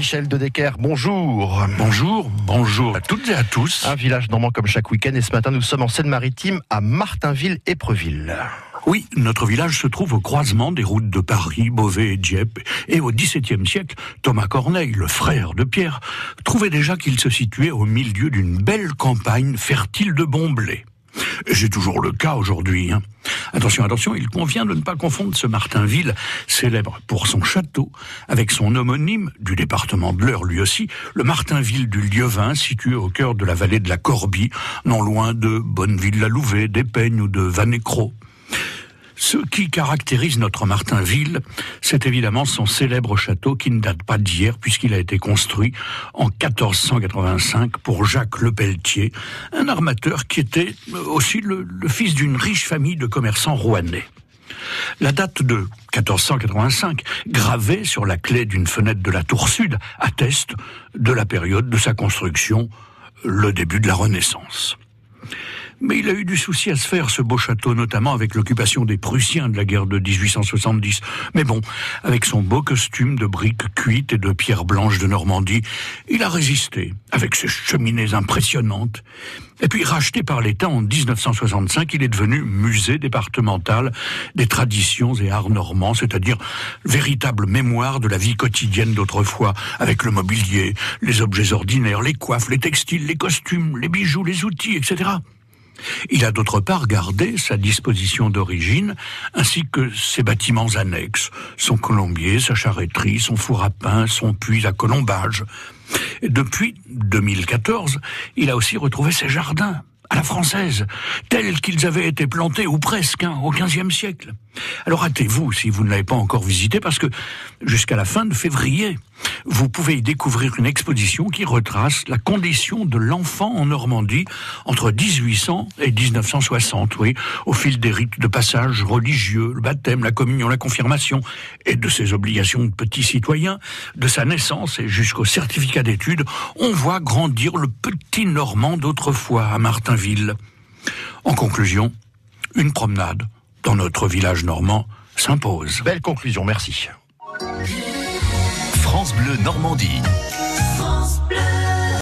Michel de Decker, bonjour. Bonjour, bonjour à toutes et à tous. Un village normand comme chaque week-end et ce matin nous sommes en Seine-Maritime à Martinville-Épreville. Oui, notre village se trouve au croisement des routes de Paris, Beauvais et Dieppe. Et au XVIIe siècle, Thomas Corneille, le frère de Pierre, trouvait déjà qu'il se situait au milieu d'une belle campagne fertile de bons blés. C'est toujours le cas aujourd'hui. Hein. Attention, attention, il convient de ne pas confondre ce Martinville, célèbre pour son château, avec son homonyme, du département de l'Eure lui aussi, le Martinville du Lieuvin, situé au cœur de la vallée de la Corbie, non loin de Bonneville-la-Louvet, d'Épeigne ou de Vanécro. Ce qui caractérise notre Martinville, c'est évidemment son célèbre château qui ne date pas d'hier puisqu'il a été construit en 1485 pour Jacques Lepelletier, un armateur qui était aussi le, le fils d'une riche famille de commerçants rouennais. La date de 1485, gravée sur la clé d'une fenêtre de la tour sud, atteste de la période de sa construction, le début de la Renaissance. Mais il a eu du souci à se faire, ce beau château, notamment avec l'occupation des Prussiens de la guerre de 1870. Mais bon, avec son beau costume de briques cuites et de pierres blanches de Normandie, il a résisté, avec ses cheminées impressionnantes. Et puis, racheté par l'État en 1965, il est devenu musée départemental des traditions et arts normands, c'est-à-dire véritable mémoire de la vie quotidienne d'autrefois, avec le mobilier, les objets ordinaires, les coiffes, les textiles, les costumes, les bijoux, les outils, etc. Il a d'autre part gardé sa disposition d'origine, ainsi que ses bâtiments annexes, son colombier, sa charretterie, son four à pain, son puits à colombage. depuis 2014, il a aussi retrouvé ses jardins, à la française, tels qu'ils avaient été plantés, ou presque, hein, au XVe siècle. Alors hâtez-vous si vous ne l'avez pas encore visité, parce que jusqu'à la fin de février, vous pouvez y découvrir une exposition qui retrace la condition de l'enfant en Normandie entre 1800 et 1960, oui, au fil des rites de passage religieux, le baptême, la communion, la confirmation, et de ses obligations de petit citoyen, de sa naissance et jusqu'au certificat d'études, on voit grandir le petit Normand d'autrefois à Martinville. En conclusion, une promenade dans notre village normand s'impose. Belle conclusion, merci. France Bleu Normandie.